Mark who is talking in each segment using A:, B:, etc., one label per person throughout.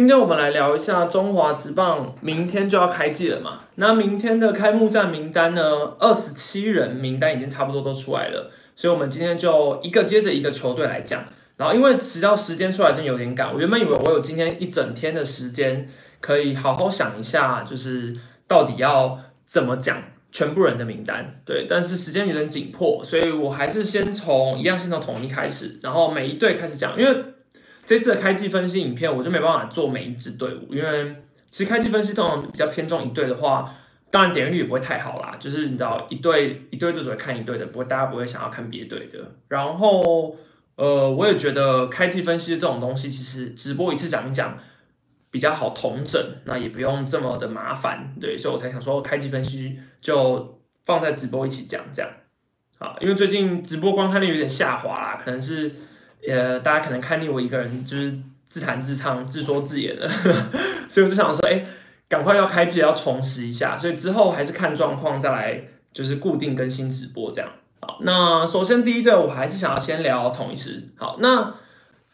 A: 今天我们来聊一下中华职棒，明天就要开季了嘛？那明天的开幕战名单呢？二十七人名单已经差不多都出来了，所以我们今天就一个接着一个球队来讲。然后因为实际时间出来真有点赶，我原本以为我有今天一整天的时间可以好好想一下，就是到底要怎么讲全部人的名单。对，但是时间有点紧迫，所以我还是先从一样先从统一开始，然后每一队开始讲，因为。这次的开季分析影片，我就没办法做每一支队伍，因为其实开季分析通常比较偏重一队的话，当然点击率也不会太好啦。就是你知道，一队一队就只会看一队的，不会大家不会想要看别队的。然后，呃，我也觉得开季分析这种东西，其实直播一次讲一讲比较好统整，那也不用这么的麻烦，对，所以我才想说开季分析就放在直播一起讲这样。啊，因为最近直播观看率有点下滑啦，可能是。呃，大家可能看腻我一个人，就是自弹自唱、自说自言的，所以我就想说，哎，赶快要开机，要重拾一下，所以之后还是看状况再来，就是固定更新直播这样。好，那首先第一队，我还是想要先聊统一师。好，那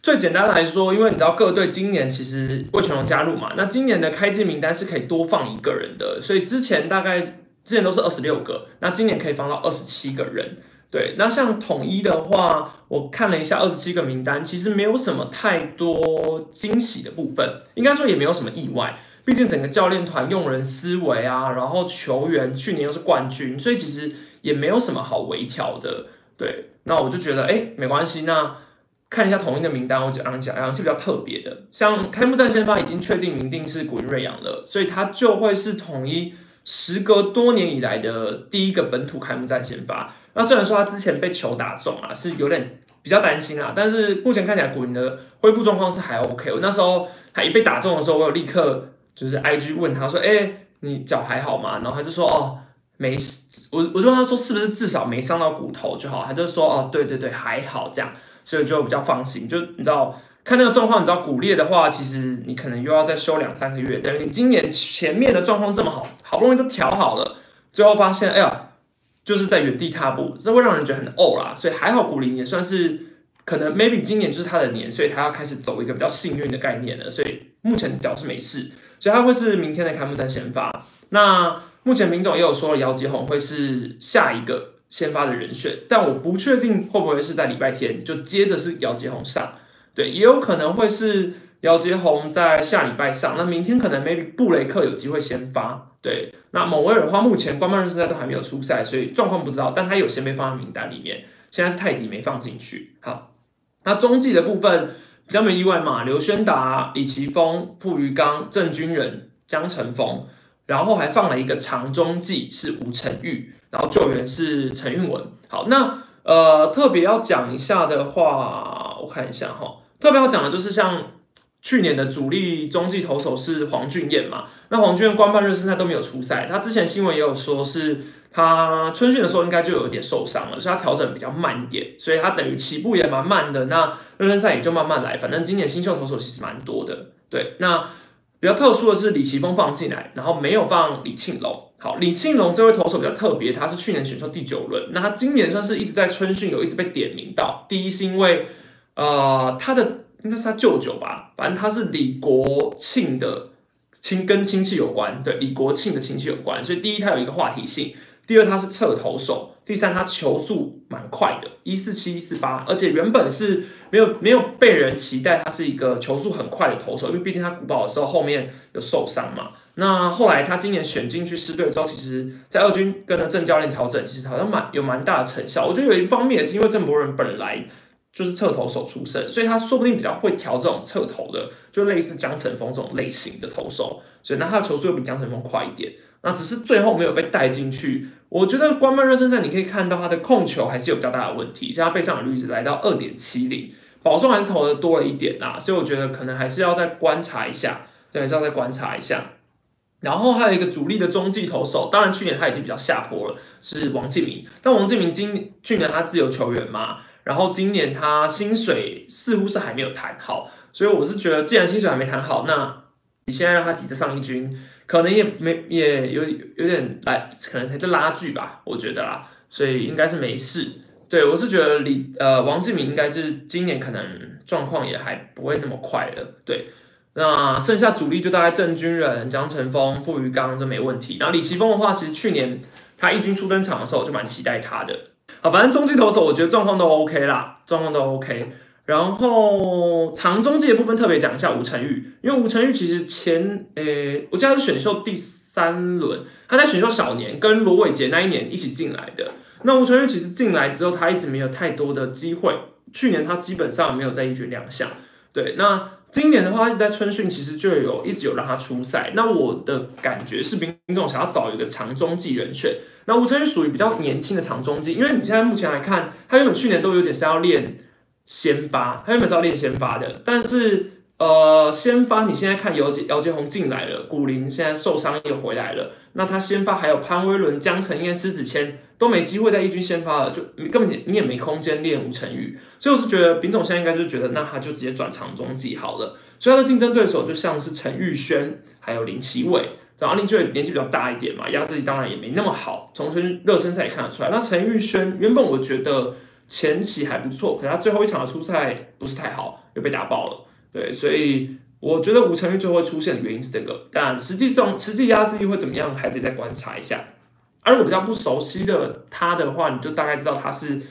A: 最简单来说，因为你知道各队今年其实魏全龙加入嘛，那今年的开机名单是可以多放一个人的，所以之前大概之前都是二十六个，那今年可以放到二十七个人。对，那像统一的话，我看了一下二十七个名单，其实没有什么太多惊喜的部分，应该说也没有什么意外。毕竟整个教练团用人思维啊，然后球员去年又是冠军，所以其实也没有什么好微调的。对，那我就觉得哎，没关系。那看一下统一的名单，我讲讲讲是比较特别的。像开幕战先发已经确定明定是古云瑞阳了，所以他就会是统一时隔多年以来的第一个本土开幕战先发。那虽然说他之前被球打中啊，是有点比较担心啊，但是目前看起来古云的恢复状况是还 OK。我那时候他一被打中的时候，我有立刻就是 IG 问他说：“哎，你脚还好吗？”然后他就说：“哦，没事。”我我就问他说：“是不是至少没伤到骨头就好？”他就说：“哦，对对对，还好这样。”所以就比较放心。就你知道看那个状况，你知道骨裂的话，其实你可能又要再休两三个月。等于你今年前面的状况这么好，好不容易都调好了，最后发现，哎呀。就是在原地踏步，这会让人觉得很呕啦。所以还好，古林也算是可能 maybe 今年就是他的年，所以他要开始走一个比较幸运的概念了。所以目前脚是没事，所以他会是明天的开幕战先发。那目前明总也有说姚吉宏会是下一个先发的人选，但我不确定会不会是在礼拜天就接着是姚吉宏上，对，也有可能会是。姚杰宏在下礼拜上，那明天可能 maybe 布雷克有机会先发。对，那蒙威尔的话，目前官方认识赛都还没有出赛，所以状况不知道，但他有先被放在名单里面。现在是泰迪没放进去。好，那中继的部分比较没意外嘛，刘轩达、李奇峰、傅余刚、郑军人、江晨峰，然后还放了一个长中继是吴成玉，然后救援是陈运文。好，那呃特别要讲一下的话，我看一下哈，特别要讲的就是像。去年的主力中继投手是黄俊彦嘛？那黄俊彦官办热身赛都没有出赛，他之前新闻也有说是他春训的时候应该就有点受伤了，所以他调整比较慢一点，所以他等于起步也蛮慢的。那热身赛也就慢慢来，反正今年新秀投手其实蛮多的。对，那比较特殊的是李奇峰放进来，然后没有放李庆龙。好，李庆龙这位投手比较特别，他是去年选秀第九轮，那他今年算是一直在春训有一直被点名到。第一是因为呃他的。应该是他舅舅吧，反正他是李国庆的亲，跟亲戚有关。对，李国庆的亲戚有关，所以第一他有一个话题性，第二他是侧投手，第三他球速蛮快的，一四七一四八，而且原本是没有没有被人期待他是一个球速很快的投手，因为毕竟他古堡的时候后面有受伤嘛。那后来他今年选进去师队之后，其实在二军跟着郑教练调整，其实好像蛮有蛮大的成效。我觉得有一方面也是因为郑博仁本来。就是侧投手出身，所以他说不定比较会调这种侧投的，就类似江晨峰这种类型的投手，所以那他的球速又比江晨峰快一点。那只是最后没有被带进去。我觉得关曼热身赛你可以看到他的控球还是有比较大的问题，像他背上的率值来到二点七零，保送还是投的多了一点啦，所以我觉得可能还是要再观察一下，对，还是要再观察一下。然后还有一个主力的中继投手，当然去年他已经比较下坡了，是王敬明。但王敬明今去年他自由球员嘛。然后今年他薪水似乎是还没有谈好，所以我是觉得，既然薪水还没谈好，那你现在让他急着上一军，可能也没也有有点来，可能才在拉锯吧，我觉得啦，所以应该是没事。对我是觉得李呃王志明应该是今年可能状况也还不会那么快了，对，那剩下主力就大概郑军人、江晨峰、傅余刚这没问题。然后李奇峰的话，其实去年他一军初登场的时候，我就蛮期待他的。好，反正中继投手我觉得状况都 OK 啦，状况都 OK。然后长中继的部分特别讲一下吴成玉，因为吴成玉其实前诶，我记得是选秀第三轮，他在选秀小年跟罗伟杰那一年一起进来的。那吴成玉其实进来之后，他一直没有太多的机会。去年他基本上没有在一军亮相，对。那今年的话，一直在春训，其实就有一直有让他出赛。那我的感觉是，兵总想要找一个长中继人选。那吴成宇属于比较年轻的长中继，因为你现在目前来看，他原本去年都有点是要练先发，他原本是要练先发的，但是。呃，先发你现在看姚杰姚杰宏进来了，古林现在受伤又回来了，那他先发还有潘威伦、江晨彦、施子谦都没机会在一军先发了，就根本你也没空间练吴成宇，所以我是觉得丙总现在应该就觉得，那他就直接转长中继好了，所以他的竞争对手就像是陈玉轩还有林奇伟，然后林奇伟年纪比较大一点嘛，压制力当然也没那么好，从热身赛也看得出来。那陈玉轩原本我觉得前期还不错，可他最后一场的出赛不是太好，又被打爆了。对，所以我觉得吴成玉最后会出现的原因是这个，但实际上实际压制力会怎么样，还得再观察一下。而我比较不熟悉的他的话，你就大概知道他是，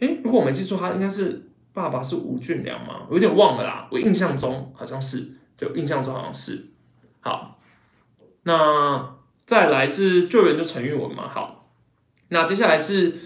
A: 诶，如果我没记错，他应该是爸爸是吴俊良吗？我有点忘了啦，我印象中好像是，对，印象中好像是。好，那再来是救援就陈玉文嘛，好，那接下来是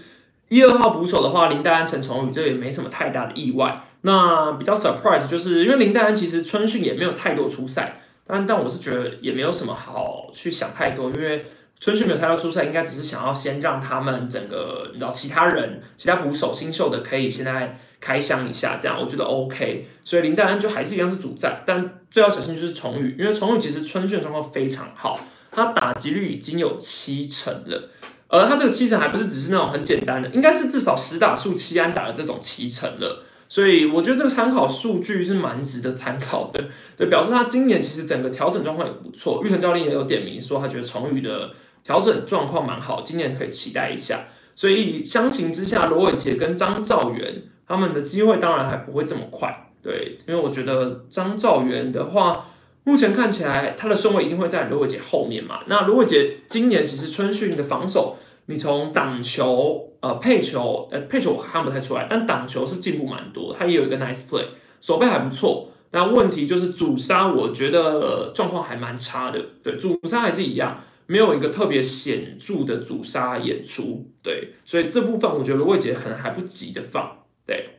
A: 一二号捕手的话，林黛安、陈崇宇，这也没什么太大的意外。那比较 surprise 就是因为林黛安其实春训也没有太多出赛，但但我是觉得也没有什么好去想太多，因为春训没有太多出赛，应该只是想要先让他们整个你知道其他人其他捕手新秀的可以现在开箱一下，这样我觉得 OK。所以林黛安就还是一样是主战，但最要小心就是崇宇，因为崇宇其实春训状况非常好，他打击率已经有七成了，而他这个七成还不是只是那种很简单的，应该是至少十打数七安打的这种七成了。所以我觉得这个参考数据是蛮值得参考的，对，表示他今年其实整个调整状况也不错。玉成教练也有点名说，他觉得崇宇的调整状况蛮好，今年可以期待一下。所以相形之下，罗伟杰跟张兆元他们的机会当然还不会这么快，对，因为我觉得张兆元的话，目前看起来他的顺位一定会在罗伟杰后面嘛。那罗伟杰今年其实春训的防守。你从挡球、呃配球、呃配球我看不太出来，但挡球是进步蛮多，他也有一个 nice play，手背还不错。那问题就是主杀，我觉得状况还蛮差的。对，主杀还是一样，没有一个特别显著的主杀演出。对，所以这部分我觉得魏杰可能还不急着放。对，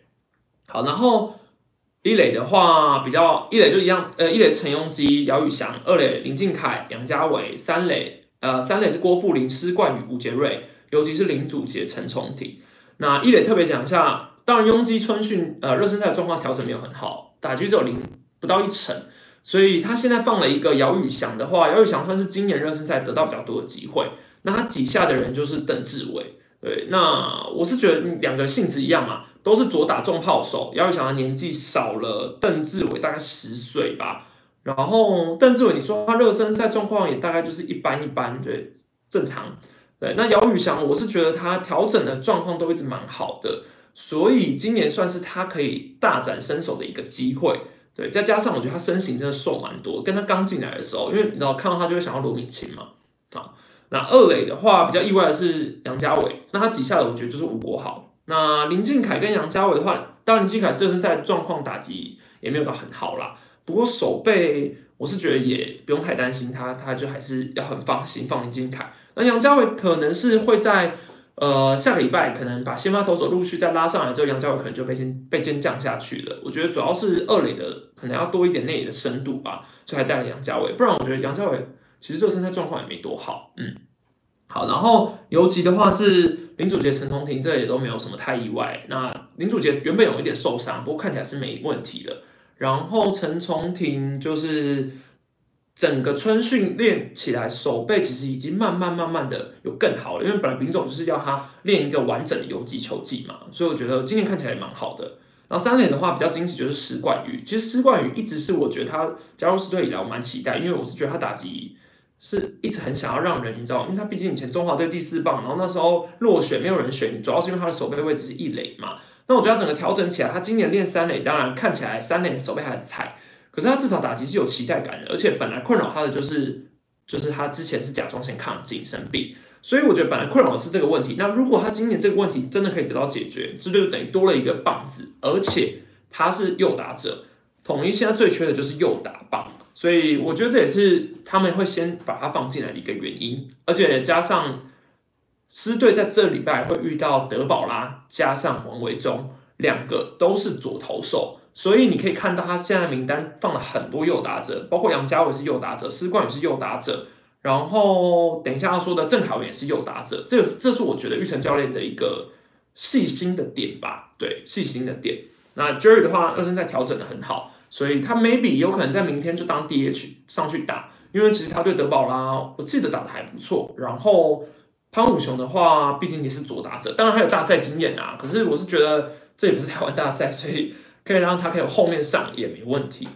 A: 好，然后一垒的话比较一垒就一样，呃一垒陈庸基、姚宇翔，二垒林敬凯、杨家伟，三垒。呃，三垒是郭富林、施冠宇、吴杰瑞，尤其是林祖杰、陈崇廷。那一磊特别讲一下，当然拥挤春训，呃，热身赛的状况调整没有很好，打局只有零不到一成，所以他现在放了一个姚宇翔的话，姚宇翔算是今年热身赛得到比较多的机会。那他底下的人就是邓志伟，对，那我是觉得两个性质一样嘛，都是左打重炮手，姚宇翔的年纪少了邓志伟大概十岁吧。然后邓志伟，你说他热身赛状况也大概就是一般一般，对，正常。对，那姚宇翔，我是觉得他调整的状况都一直蛮好的，所以今年算是他可以大展身手的一个机会。对，再加上我觉得他身形真的瘦蛮多，跟他刚进来的时候，因为你知道看到他就会想到罗敏清嘛。啊，那二垒的话比较意外的是杨家伟，那他底下的我觉得就是吴国豪。那林敬凯跟杨家伟的话，当然林敬凯热身赛状况打击也没有到很好啦。不过手背，我是觉得也不用太担心他，他就还是要很放心放林金凯。那杨家伟可能是会在呃下个礼拜，可能把先发投手陆续再拉上来之后，杨家伟可能就被先被先降下去了。我觉得主要是二垒的可能要多一点内野的深度吧，所以还带了杨家伟。不然我觉得杨家伟其实这个身材状况也没多好。嗯，好，然后游击的话是林祖杰、陈同庭，这也都没有什么太意外。那林祖杰原本有一点受伤，不过看起来是没问题的。然后陈崇廷就是整个春训练起来，手背其实已经慢慢慢慢的有更好了，因为本来丙总就是要他练一个完整的游击球技嘛，所以我觉得今年看起来也蛮好的。然后三连的话比较惊喜就是施冠宇，其实施冠宇一直是我觉得他加入狮队以来我蛮期待，因为我是觉得他打击是一直很想要让人你知道，因为他毕竟以前中华队第四棒，然后那时候落选没有人选，主要是因为他的手背位置是一垒嘛。那我觉得整个调整起来，他今年练三垒，当然看起来三垒手背还很菜，可是他至少打击是有期待感的，而且本来困扰他的就是就是他之前是甲状腺亢进生病，所以我觉得本来困扰的是这个问题。那如果他今年这个问题真的可以得到解决，这就等于多了一个棒子，而且他是右打者，统一现在最缺的就是右打棒，所以我觉得这也是他们会先把它放进来的一个原因，而且加上狮队在这礼拜会遇到德保拉加上王维忠。两个都是左投手，所以你可以看到他现在名单放了很多右打者，包括杨家伟是右打者，施冠宇是右打者，然后等一下要说的郑凯文也是右打者，这这是我觉得玉成教练的一个细心的点吧，对，细心的点。那 Jerry 的话，二生在调整的很好，所以他 maybe 有可能在明天就当 DH 上去打，因为其实他对德保拉我记得打的还不错，然后潘武雄的话，毕竟也是左打者，当然还有大赛经验啊，可是我是觉得。这也不是台湾大赛，所以可以让他可以后面上也没问题。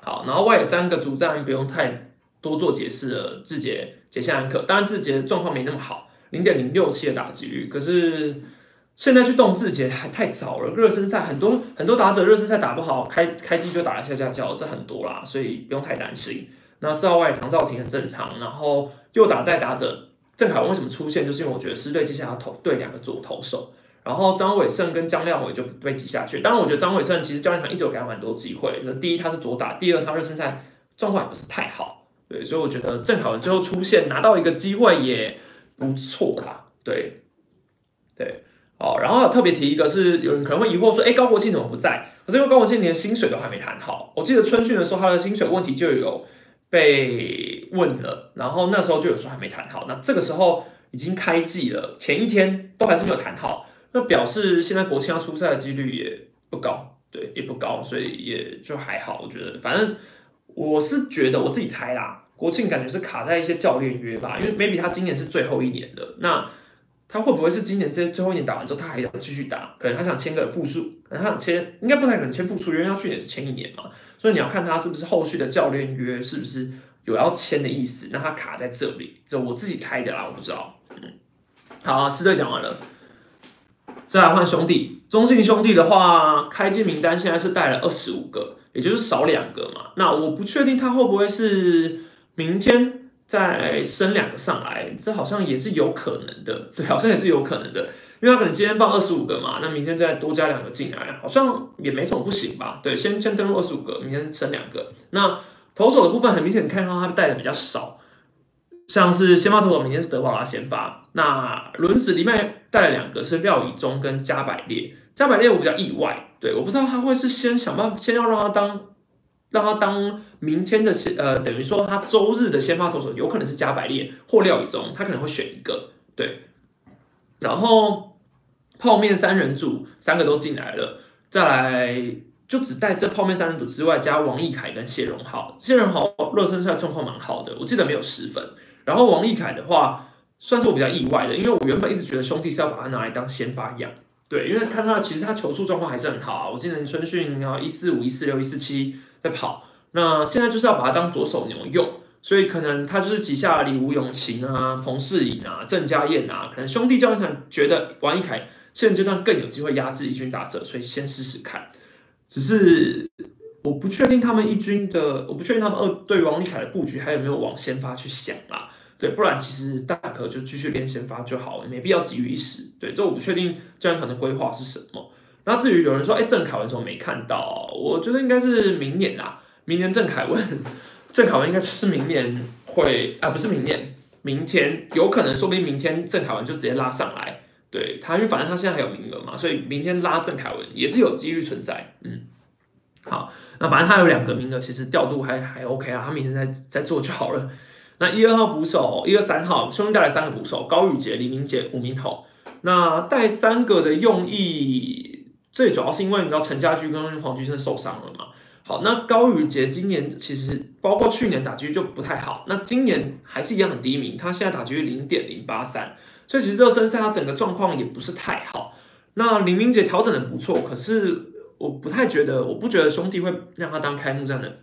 A: 好，然后外野三个主战不用太多做解释了，志杰、杰下安可，当然志杰状况没那么好，零点零六七的打击率，可是现在去动志杰还太早了。热身赛很多很多打者热身赛打不好，开开机就打了下下叫，这很多啦，所以不用太担心。那四号外唐兆廷很正常，然后右打带打者郑凯文为什么出现，就是因为我觉得狮队接下来要投对两个左投手。然后张伟胜跟张亮伟就被挤下去。当然，我觉得张伟胜其实教练团一直有给他蛮多机会。就是第一，他是左打；第二，他热身赛状况也不是太好。对，所以我觉得郑凯文最后出现拿到一个机会也不错啦。对，对，哦，然后特别提一个，是有人可能会疑惑说，哎，高国庆怎么不在？可是因为高国庆连薪水都还没谈好。我记得春训的时候，他的薪水问题就有被问了，然后那时候就有说还没谈好。那这个时候已经开季了，前一天都还是没有谈好。那表示现在国庆要出赛的几率也不高，对，也不高，所以也就还好。我觉得，反正我是觉得我自己猜啦，国庆感觉是卡在一些教练约吧，因为 maybe 他今年是最后一年的，那他会不会是今年这最后一年打完之后，他还想继续打？可能他想签个复数，可能他想签，应该不太可能签复数，因为他去年是签一年嘛，所以你要看他是不是后续的教练约是不是有要签的意思，那他卡在这里，这我自己猜的啦，我不知道。嗯，好，四队讲完了。再来换兄弟，中信兄弟的话，开机名单现在是带了二十五个，也就是少两个嘛。那我不确定他会不会是明天再升两个上来，这好像也是有可能的。对，好像也是有可能的，因为他可能今天放二十五个嘛，那明天再多加两个进来，好像也没什么不行吧？对，先先登录二十五个，明天升两个。那投手的部分很明显，你看到他带的比较少。像是先发投手，明天是德保拉先发。那轮子里面带了两个是廖以忠跟加百列。加百列我比较意外，对，我不知道他会是先想办法，先要让他当，让他当明天的先，呃，等于说他周日的先发投手有可能是加百列或廖以忠，他可能会选一个，对。然后泡面三人组三个都进来了，再来就只带这泡面三人组之外，加王义凯跟谢荣浩。谢荣浩热身赛状况蛮好的，我记得没有失分。然后王毅凯的话，算是我比较意外的，因为我原本一直觉得兄弟是要把他拿来当先发养，对，因为看他其实他球速状况还是很好啊。我今年春训然后一四五、一四六、一四七在跑，那现在就是要把他当左手牛用，所以可能他就是旗下李吴永晴啊、彭世颖啊、郑家燕啊，可能兄弟教练团觉得王一凯现阶段更有机会压制一军打者，所以先试试看。只是我不确定他们一军的，我不确定他们二对王毅凯的布局还有没有往先发去想啦。对，不然其实大可就继续练先发就好了，没必要急于一时。对，这我不确定教练团的规划是什么。那至于有人说，哎，郑凯文怎么没看到？我觉得应该是明年啦，明年郑凯文，郑凯文应该就是明年会啊，不是明年，明天有可能，说不定明天郑凯文就直接拉上来。对他，因为反正他现在还有名额嘛，所以明天拉郑凯文也是有几率存在。嗯，好，那反正他有两个名额，其实调度还还 OK 啊，他明天再再做就好了。那一二号捕手，一二三号兄弟带来三个捕手，高宇杰、李明杰、吴明宏。那带三个的用意，最主要是因为你知道陈家驹跟黄菊生受伤了嘛？好，那高宇杰今年其实包括去年打击就不太好，那今年还是一样很低迷，他现在打击率零点零八三，所以其实热身赛他整个状况也不是太好。那李明杰调整的不错，可是我不太觉得，我不觉得兄弟会让他当开幕战的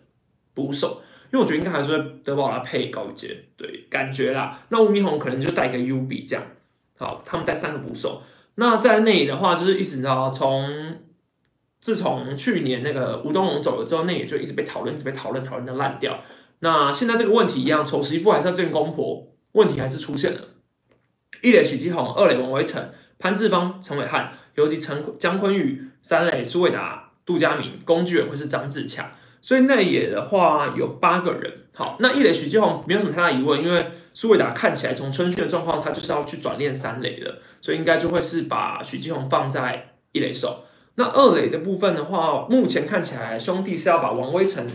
A: 捕手。因为我觉得应该还是会德保拉配高一杰，对，感觉啦。那吴明宏可能就带一个 U B 这样，好，他们带三个捕手。那在内的话，就是一直知道从自从去年那个吴东龙走了之后，那也就一直被讨论，一直被讨论，讨论的烂掉。那现在这个问题一样，丑媳妇还是要见公婆，问题还是出现了。一垒许基宏，二垒王维成，潘志芳、陈伟汉，尤其陈姜坤宇，三垒苏伟达、杜佳明，工具人会是张志强。所以内野的话有八个人。好，那一垒许基宏没有什么太大疑问，因为苏伟达看起来从春训的状况，他就是要去转练三垒的，所以应该就会是把许基宏放在一垒手。那二垒的部分的话，目前看起来兄弟是要把王威成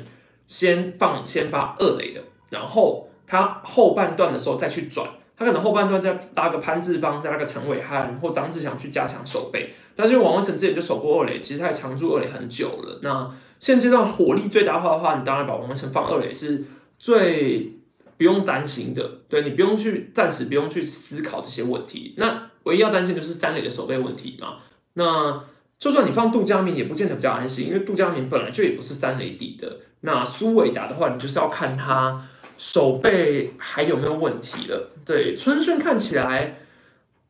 A: 先放先发二垒的，然后他后半段的时候再去转。他可能后半段再搭个潘志芳，再搭个陈伟汉或张志祥去加强守备，但是因为王文成之前就守过二垒，其实他也常驻二垒很久了。那现阶段火力最大化的话，你当然把王文成放二垒是最不用担心的，对你不用去暂时不用去思考这些问题。那唯一要担心就是三垒的守备问题嘛。那就算你放杜江明，也不见得比较安心，因为杜江明本来就也不是三垒底的。那苏伟达的话，你就是要看他。手背还有没有问题了？对，春训看起来，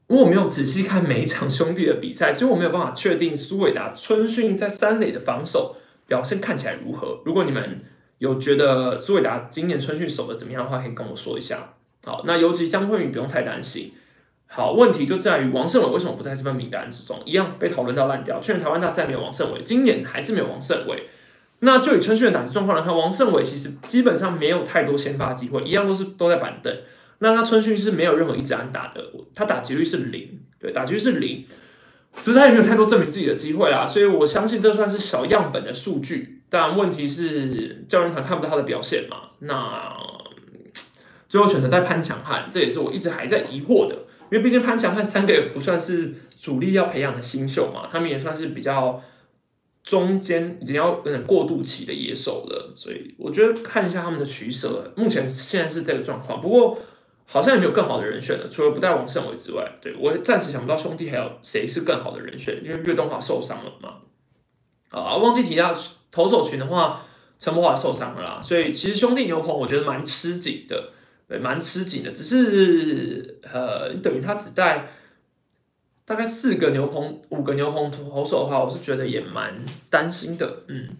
A: 我没有仔细看每一场兄弟的比赛，所以我没有办法确定苏伟达春训在三垒的防守表现看起来如何。如果你们有觉得苏伟达今年春训守的怎么样的话，可以跟我说一下。好，那尤其江坤宇不用太担心。好，问题就在于王胜伟为什么不在这份名单之中？一样被讨论到烂掉。去年台湾大赛没有王胜伟，今年还是没有王胜伟。那就以春训的打击状况来看，王胜伟其实基本上没有太多先发机会，一样都是都在板凳。那他春训是没有任何一支安打的，他打击率是零，对，打击率是零，其实他也没有太多证明自己的机会啦。所以我相信这算是小样本的数据，但问题是教练团看不到他的表现嘛？那最后选择带潘强汉，这也是我一直还在疑惑的，因为毕竟潘强汉三个也不算是主力要培养的新秀嘛，他们也算是比较。中间已经要有点过渡期的野手了，所以我觉得看一下他们的取舍，目前现在是这个状况。不过好像也没有更好的人选了，除了不带王胜伟之外，对我暂时想不到兄弟还有谁是更好的人选，因为岳东华受伤了嘛。啊，忘记提到投手群的话，陈柏华受伤了啦，所以其实兄弟牛棚我觉得蛮吃紧的，对，蛮吃紧的，只是呃，等于他只带。大概四个牛棚，五个牛棚投手的话，我是觉得也蛮担心的。嗯，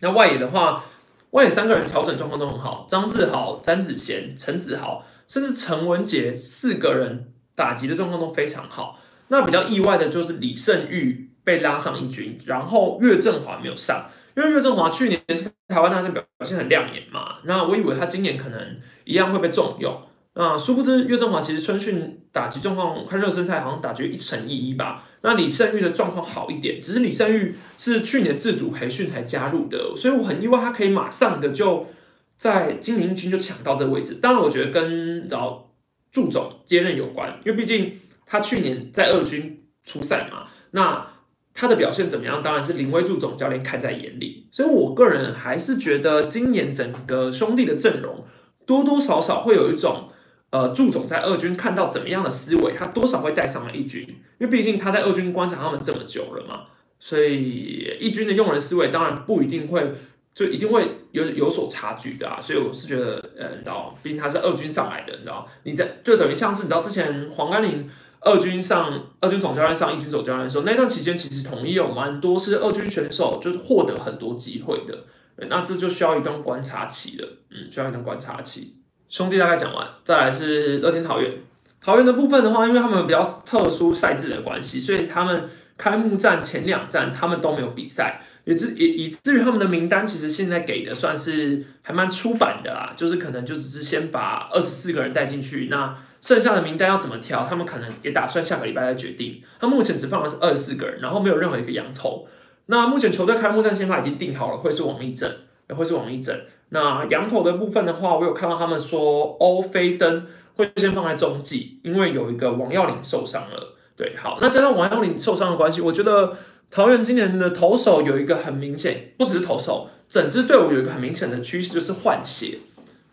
A: 那外野的话，外野三个人调整状况都很好，张志豪、詹子贤、陈子豪，甚至陈文杰四个人打击的状况都非常好。那比较意外的就是李胜玉被拉上一军，然后岳振华没有上，因为岳振华去年是台湾大战表现很亮眼嘛，那我以为他今年可能一样会被重用。啊，殊不知岳振华其实春训打击状况，看热身赛好像打局一成一一吧。那李胜玉的状况好一点，只是李胜玉是去年自主培训才加入的，所以我很意外他可以马上的就在精灵军就抢到这个位置。当然，我觉得跟找祝总接任有关，因为毕竟他去年在二军出赛嘛，那他的表现怎么样，当然是林威祝总教练看在眼里。所以我个人还是觉得今年整个兄弟的阵容多多少少会有一种。呃，祝总在二军看到怎么样的思维，他多少会带上了一军，因为毕竟他在二军观察他们这么久了嘛，所以一军的用人思维当然不一定会就一定会有有所差距的啊。所以我是觉得，呃，你知道，毕竟他是二军上来的，你知道，你在就等于像是你知道之前黄甘霖二军上二军总教练上一军总教练的时候，那段期间其实统一有蛮多是二军选手就是获得很多机会的，那这就需要一段观察期的，嗯，需要一段观察期。兄弟大概讲完，再来是乐天桃园。桃园的部分的话，因为他们比较特殊赛制的关系，所以他们开幕战前两站他们都没有比赛，也至也以至于他们的名单其实现在给的算是还蛮出版的啦，就是可能就只是先把二十四个人带进去，那剩下的名单要怎么挑，他们可能也打算下个礼拜再决定。他目前只放的是二十四个人，然后没有任何一个羊头。那目前球队开幕战先发已经定好了，会是王立正，也会是王立正。那羊头的部分的话，我有看到他们说欧菲登会先放在中继，因为有一个王耀林受伤了。对，好，那加上王耀林受伤的关系，我觉得桃园今年的投手有一个很明显，不只是投手，整支队伍有一个很明显的趋势，就是换血，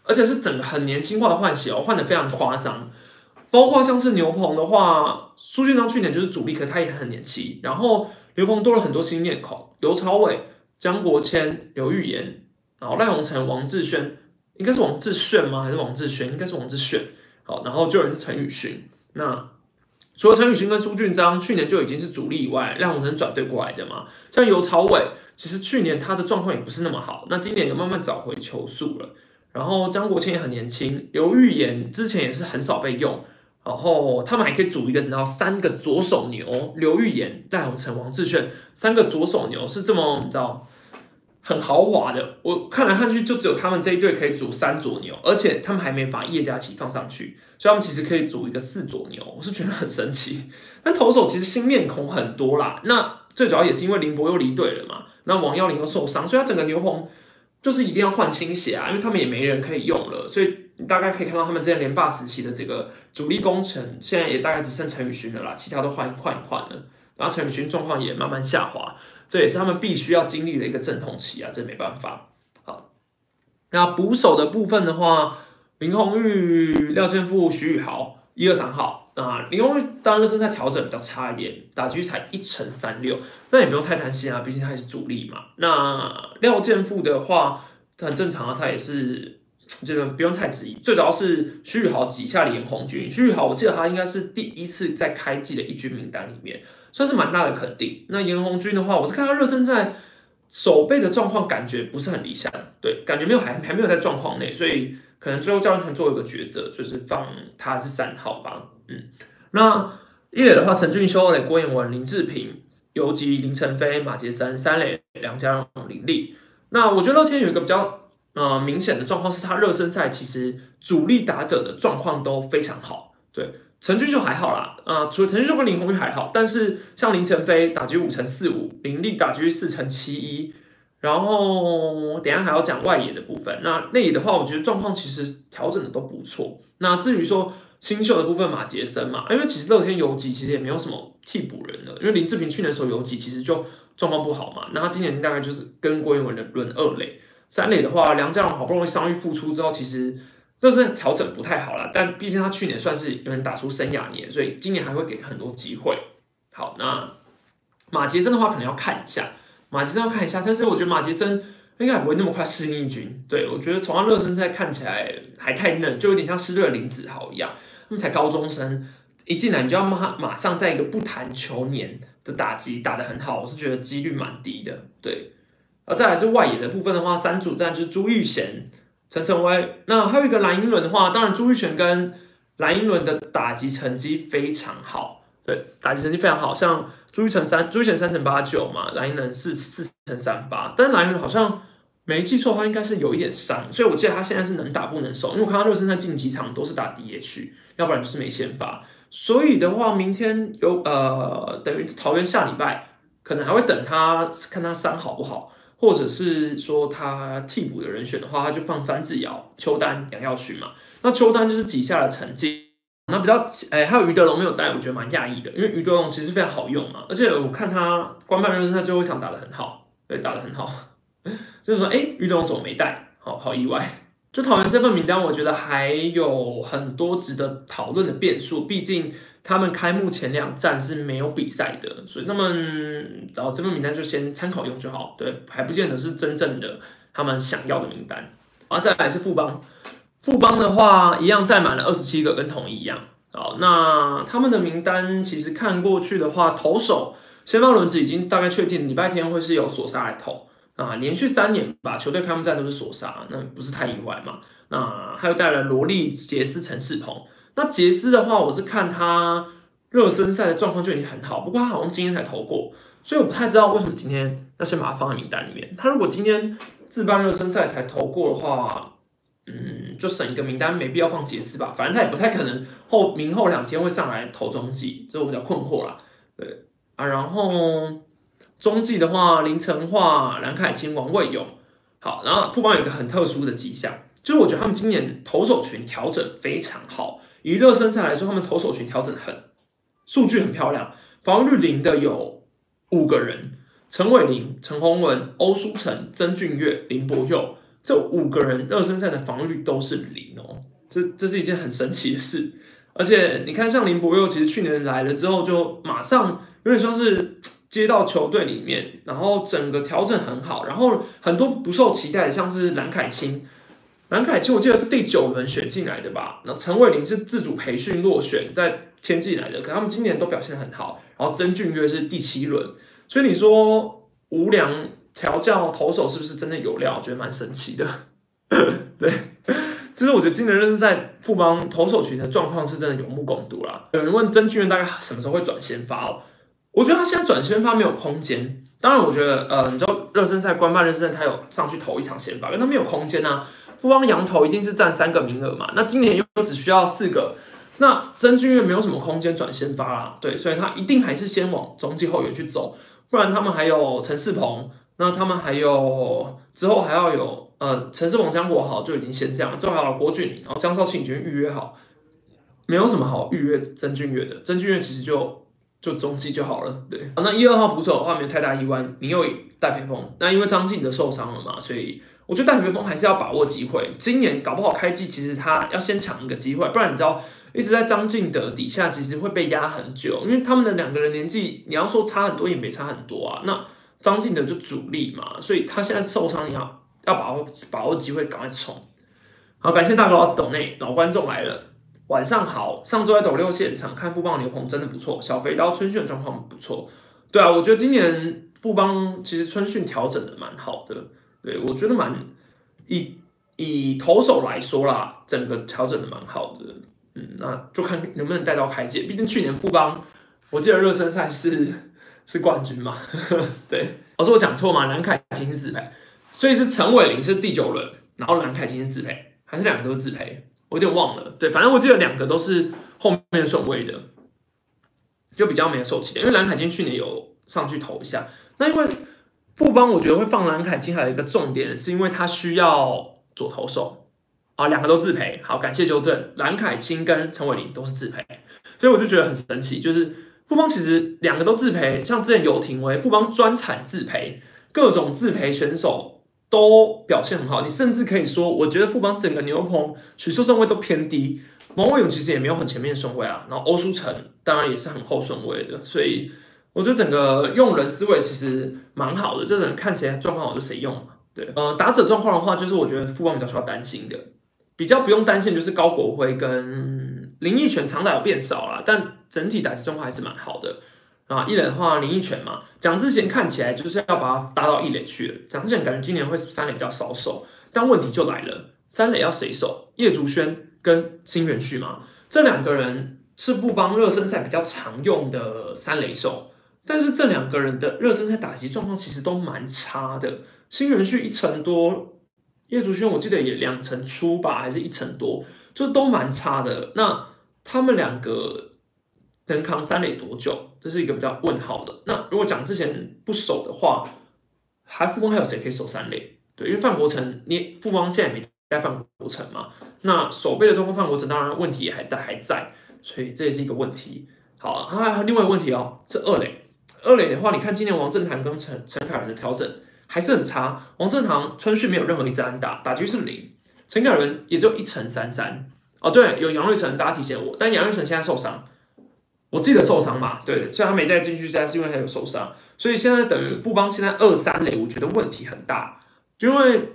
A: 而且是整个很年轻化的换血哦，换的非常夸张。包括像是牛棚的话，苏俊章去年就是主力，可他也很年轻。然后牛棚多了很多新面孔，尤朝伟、江国谦、刘玉言。然后赖鸿成、王志轩，应该是王志炫吗？还是王志轩？应该是王志炫。好，然后就有人是陈宇勋。那除了陈宇勋跟苏俊章去年就已经是主力以外，赖鸿成转队过来的嘛，像尤朝伟，其实去年他的状况也不是那么好，那今年也慢慢找回球速了。然后张国庆也很年轻，刘玉言之前也是很少被用，然后他们还可以组一个然后三个左手牛，刘玉言、赖鸿成、王志炫三个左手牛是这么你知道很豪华的，我看来看去就只有他们这一队可以组三左牛，而且他们还没把叶嘉琪放上去。所以他们其实可以组一个四左牛，我是觉得很神奇。但投手其实新面孔很多啦，那最主要也是因为林博又离队了嘛，那王耀林又受伤，所以他整个牛棚就是一定要换新血啊，因为他们也没人可以用了。所以你大概可以看到他们之前连霸时期的这个主力工程，现在也大概只剩陈宇勋了啦，其他都换换一换了。然后陈宇勋状况也慢慢下滑，这也是他们必须要经历的一个阵痛期啊，这没办法。好，那捕手的部分的话。林红玉、廖建富、徐宇豪，一二三号。那林红玉当然是在调整比较差一点，打局才一成三六，那也不用太担心啊，毕竟他也是主力嘛。那廖建富的话，很正常啊，他也是这个不用太质疑。最主要是徐宇豪挤下连红军，徐宇豪我记得他应该是第一次在开季的一军名单里面，算是蛮大的肯定。那严红军的话，我是看他热身赛手背的状况，感觉不是很理想，对，感觉没有还还没有在状况内，所以。可能最后教练团做一个抉择，就是放他是三号吧。嗯，那一垒的话，陈俊修、郭彦文、林志平、游击林晨飞、马杰森；三垒梁家荣、林立。那我觉得乐天有一个比较呃明显的状况，是他热身赛其实主力打者的状况都非常好。对，陈俊秀还好啦，啊，除了陈俊秀跟林红玉还好，但是像林晨飞打局五成四五，林立打局四成七一。然后等下还要讲外野的部分，那内野的话，我觉得状况其实调整的都不错。那至于说新秀的部分，马杰森嘛，因为其实乐天游击其实也没有什么替补人了，因为林志平去年的时候游击其实就状况不好嘛，那他今年大概就是跟郭彦文的轮二垒，三垒的话，梁家荣好不容易伤愈复出之后，其实那是调整不太好了，但毕竟他去年算是有人打出生涯年，所以今年还会给很多机会。好，那马杰森的话，可能要看一下。马吉森要看一下，但是我觉得马杰森应该不会那么快适应一军。对我觉得从他热身赛看起来还太嫩，就有点像失队的林子豪一样，他们才高中生，一进来你就要马马上在一个不谈球年的打击打得很好，我是觉得几率蛮低的。对，啊，再来是外野的部分的话，三主战就是朱玉贤、陈晨威，那还有一个蓝英伦的话，当然朱玉贤跟蓝英伦的打击成绩非常好，对，打击成绩非常好，像。朱玉成三，朱玉成三乘八九嘛，蓝英伦是四乘三八，但蓝银人好像没记错的话，应该是有一点伤，所以我记得他现在是能打不能守，因为我看他热身赛近几场都是打 DH，要不然就是没先发，所以的话，明天有呃，等于桃园下礼拜可能还会等他看他伤好不好，或者是说他替补的人选的话，他就放詹志尧、邱丹、杨耀勋嘛，那邱丹就是挤下了成绩。那比较，哎，还有于德龙没有带，我觉得蛮讶异的，因为于德龙其实非常好用嘛，而且我看他官办热身赛最后一场打的很好，对，打的很好，就是说，哎，于德龙怎么没带？好好意外。就讨论这份名单，我觉得还有很多值得讨论的变数，毕竟他们开幕前两站是没有比赛的，所以他们找这份名单就先参考用就好，对，还不见得是真正的他们想要的名单。然后再来是富邦。富邦的话，一样带满了二十七个，跟统一一样。好，那他们的名单其实看过去的话，投手先发轮子已经大概确定，礼拜天会是有索沙来投啊，连续三年吧，球队开幕战都是索沙，那不是太意外嘛。那还有带来罗莉、杰斯、陈世鹏。那杰斯的话，我是看他热身赛的状况就已经很好，不过他好像今天才投过，所以我不太知道为什么今天要先把他放在名单里面。他如果今天自办热身赛才投过的话，嗯，就省一个名单，没必要放杰斯吧，反正他也不太可能后明后两天会上来投中继，这我比较困惑啦。对啊，然后中继的话，林晨化、蓝凯清、王卫勇，好，然后富邦有一个很特殊的迹象，就是我觉得他们今年投手群调整非常好，以热身赛来说，他们投手群调整很，数据很漂亮，防御率零的有五个人，陈伟林、陈宏文、欧书成、曾俊岳、林柏佑。这五个人热身赛的防御率都是零哦，这这是一件很神奇的事。而且你看，像林柏佑，其实去年来了之后，就马上有点像是接到球队里面，然后整个调整很好，然后很多不受期待的，像是蓝凯清，蓝凯清我记得是第九轮选进来的吧？那陈伟林是自主培训落选再签进来的，可他们今年都表现很好。然后曾俊岳是第七轮，所以你说无良调教投手是不是真的有料？觉得蛮神奇的。对，其实我觉得今年热身赛富邦投手群的状况是真的有目共睹啦。有人问曾俊岳大概什么时候会转先发哦？我觉得他现在转先发没有空间。当然，我觉得呃，你知道热身赛官办热身赛他有上去投一场先发，但他没有空间啊。富邦羊头一定是占三个名额嘛？那今年又只需要四个，那曾俊岳没有什么空间转先发啦。对，所以他一定还是先往中继后援去走，不然他们还有陈世鹏，那他们还有之后还要有呃陈世鹏、江国豪就已经先这样，之后还有郭俊然后江少庆已经预约好，没有什么好预约曾俊岳的，曾俊岳其实就就中继就好了。对，那一二号捕手的话没有太大意外，你又以戴培峰，那因为张晋德受伤了嘛，所以。我觉得戴培峰还是要把握机会，今年搞不好开季，其实他要先抢一个机会，不然你知道一直在张敬德底下，其实会被压很久，因为他们的两个人年纪，你要说差很多也没差很多啊。那张敬德就主力嘛，所以他现在受伤，你要要把握把握机会，赶快冲。好，感谢大哥老师抖内老观众来了，晚上好。上周在斗六现场看富邦牛棚真的不错，小肥刀春训状况不错。对啊，我觉得今年富邦其实春训调整的蛮好的。对，我觉得蛮以以投手来说啦，整个调整的蛮好的，嗯，那就看能不能带到开界。毕竟去年富邦，我记得热身赛是是冠军嘛，对，我说我讲错嘛，蓝凯金是自赔，所以是陈伟林是第九轮，然后蓝凯金是自赔，还是两个都是自赔？我有点忘了，对，反正我记得两个都是后面顺位的，就比较没有受气的，因为蓝凯金去年有上去投一下，那因为。富邦我觉得会放蓝凯金，还有一个重点，是因为他需要左投手啊，两个都自赔。好，感谢纠正，蓝凯清跟陈伟林都是自赔，所以我就觉得很神奇，就是富邦其实两个都自赔，像之前游廷威，富邦专产自赔，各种自赔选手都表现很好。你甚至可以说，我觉得富邦整个牛棚取秀顺位都偏低，王伟勇其实也没有很前面顺位啊，然后欧书成当然也是很后顺位的，所以。我觉得整个用人思维其实蛮好的，就是看谁状况好就谁用嘛。对，呃，打者状况的话，就是我觉得富邦比较需要担心的，比较不用担心就是高国辉跟林奕泉长打有变少了，但整体打击状况还是蛮好的啊。一垒的话，林奕泉嘛，蒋志贤看起来就是要把他搭到一垒去了。蒋志贤感觉今年会三垒比较少守，但问题就来了，三垒要谁守？叶竹轩跟金元旭嘛，这两个人是富邦热身赛比较常用的三垒手。但是这两个人的热身赛打击状况其实都蛮差的，新元旭一成多，叶竹轩我记得也两成出吧，还是一成多，就都蛮差的。那他们两个能扛三垒多久？这是一个比较问号的。那如果讲之前不守的话，还富邦还有谁可以守三垒？对，因为范国成，你富邦现在没带范国成嘛？那守备的状况，范国成当然问题也还在还在，所以这也是一个问题。好，还有另外一个问题哦，是二垒。二垒的话，你看今年王振堂跟陈陈凯伦的调整还是很差。王振堂春训没有任何一支安打，打局是零。陈凯伦也只有一成三三。哦，对，有杨瑞成，大家提醒我，但杨瑞成现在受伤，我记得受伤嘛？对，虽然他没带进去，现在是因为他有受伤，所以现在等于富邦现在二三垒，我觉得问题很大，因为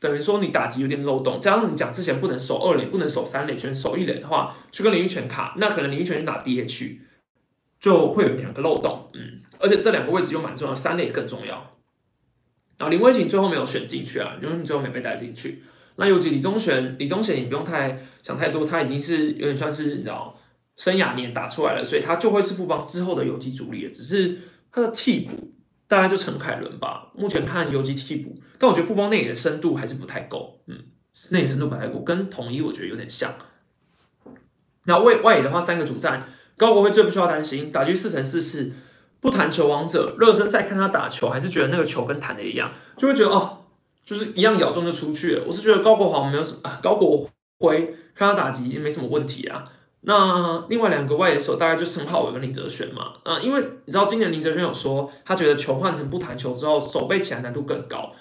A: 等于说你打击有点漏洞，加上你讲之前不能守二垒，不能守三垒，全守一垒的话，去跟林育全卡，那可能林育全去打 DH。就会有两个漏洞，嗯，而且这两个位置又蛮重要，三垒更重要。然后林威景最后没有选进去啊，因为你最后没被带进去。那尤其李宗选，李宗选也不用太想太多，他已经是有点算是你知道生涯年打出来了，所以他就会是富邦之后的游击主力了。只是他的替补大概就陈凯伦吧，目前看游击替补，但我觉得富邦内野的深度还是不太够，嗯，内野深度不太够，跟统一我觉得有点像。那外外野的话，三个主战。高国辉最不需要担心，打局四乘四是不弹球王者，热身赛看他打球，还是觉得那个球跟弹的一样，就会觉得哦，就是一样咬中就出去了。我是觉得高国豪没有什么，高国辉看他打击已经没什么问题啊。那另外两个外野手大概就是陈浩伟跟林哲轩嘛，啊，因为你知道今年林哲轩有说，他觉得球换成不弹球之后，手背起来难度更高，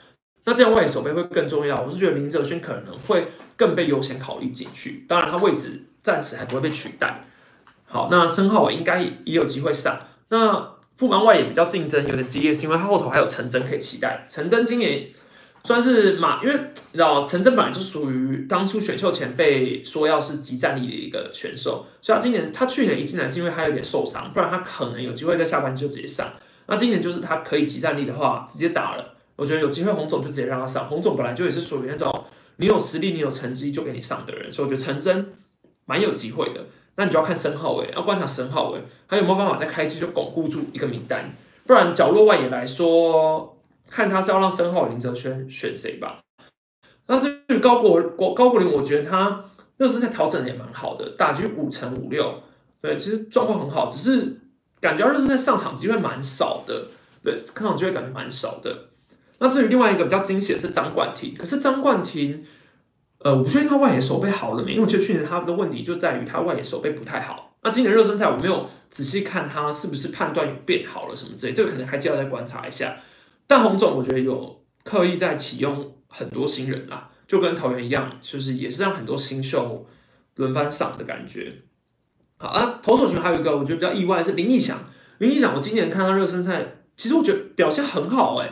A: 那这样外野手背会更重要。我是觉得林哲轩可能会更被优先考虑进去，当然他位置暂时还不会被取代。好，那申浩应该也有机会上。那富邦外也比较竞争有点激烈，是因为他后头还有陈真可以期待。陈真今年算是马，因为你知道陈真本来就属于当初选秀前被说要是集战力的一个选手，所以他今年他去年一进来是因为他有点受伤，不然他可能有机会在下半季就直接上。那今年就是他可以集战力的话，直接打了，我觉得有机会洪总就直接让他上。洪总本来就也是属于那种你有实力、你有成绩就给你上的人，所以我觉得陈真蛮有机会的。那你就要看申浩伟，要观察申浩伟还有没有办法在开机就巩固住一个名单，不然角落外野来说，看他是要让申浩、林哲轩选谁吧。那至于高国国高国林，我觉得他那是在调整也蛮好的，打局五成五六，对，其实状况很好，只是感觉热身在上场机会蛮少的，对，看场机会感觉蛮少的。那至于另外一个比较惊喜的是张冠廷，可是张冠廷。呃，我不确定他外野手背好了没，因为我觉得去年他的问题就在于他外野手背不太好。那今年热身赛我没有仔细看他是不是判断有变好了什么之类，这个可能还要再观察一下。但洪总我觉得有刻意在启用很多新人啦，就跟桃园一样，就是也是让很多新秀轮番上的感觉。好啊，投手群还有一个我觉得比较意外是林义祥，林义祥我今年看他热身赛，其实我觉得表现很好哎。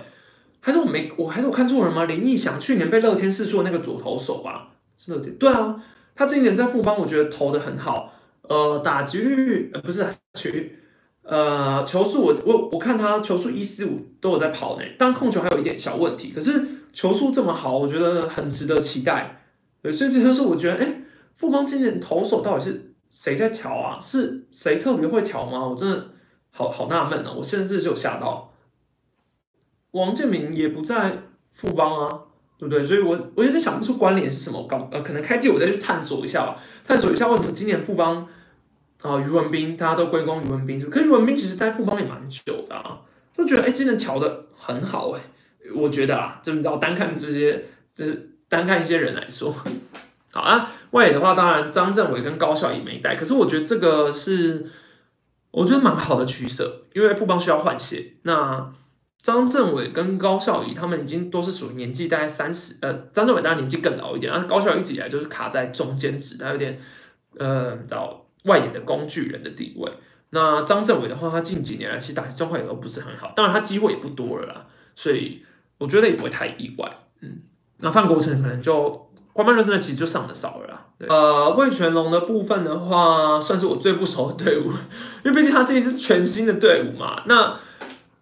A: 还是我没，我还是我看错人吗？林奕翔去年被乐天试出的那个左投手吧，是乐天。对啊，他今年在富邦，我觉得投的很好。呃，打击率呃不是打击率，呃球速我我我看他球速一四五都有在跑呢，但控球还有一点小问题。可是球速这么好，我觉得很值得期待。对，所以这就是我觉得，哎，富邦今年投手到底是谁在调啊？是谁特别会调吗？我真的好好纳闷啊！我甚至就吓到。王建民也不在富邦啊，对不对？所以我我有点想不出关联是什么。刚呃，可能开机我再去探索一下吧，探索一下为什么今年富邦啊，余文斌大家都归功余文斌，可余文斌其实待富邦也蛮久的啊，就觉得哎，今年调的很好哎，我觉得啊，就你知道单看这些，就是单看一些人来说，好啊。外野的话，当然张振伟跟高校也没带，可是我觉得这个是我觉得蛮好的取舍，因为富邦需要换血，那。张政伟跟高孝仪他们已经都是属于年纪大概三十，呃，张政伟当然年纪更老一点，但高孝仪一直以来就是卡在中间值，他有点，呃，找外野的工具人的地位。那张政伟的话，他近几年来其实打击状况也都不是很好，当然他机会也不多了啦，所以我觉得也不会太意外。嗯，那范国成可能就官办热身的其实就上的少了啦。呃，魏全龙的部分的话，算是我最不熟的队伍，因为毕竟他是一支全新的队伍嘛。那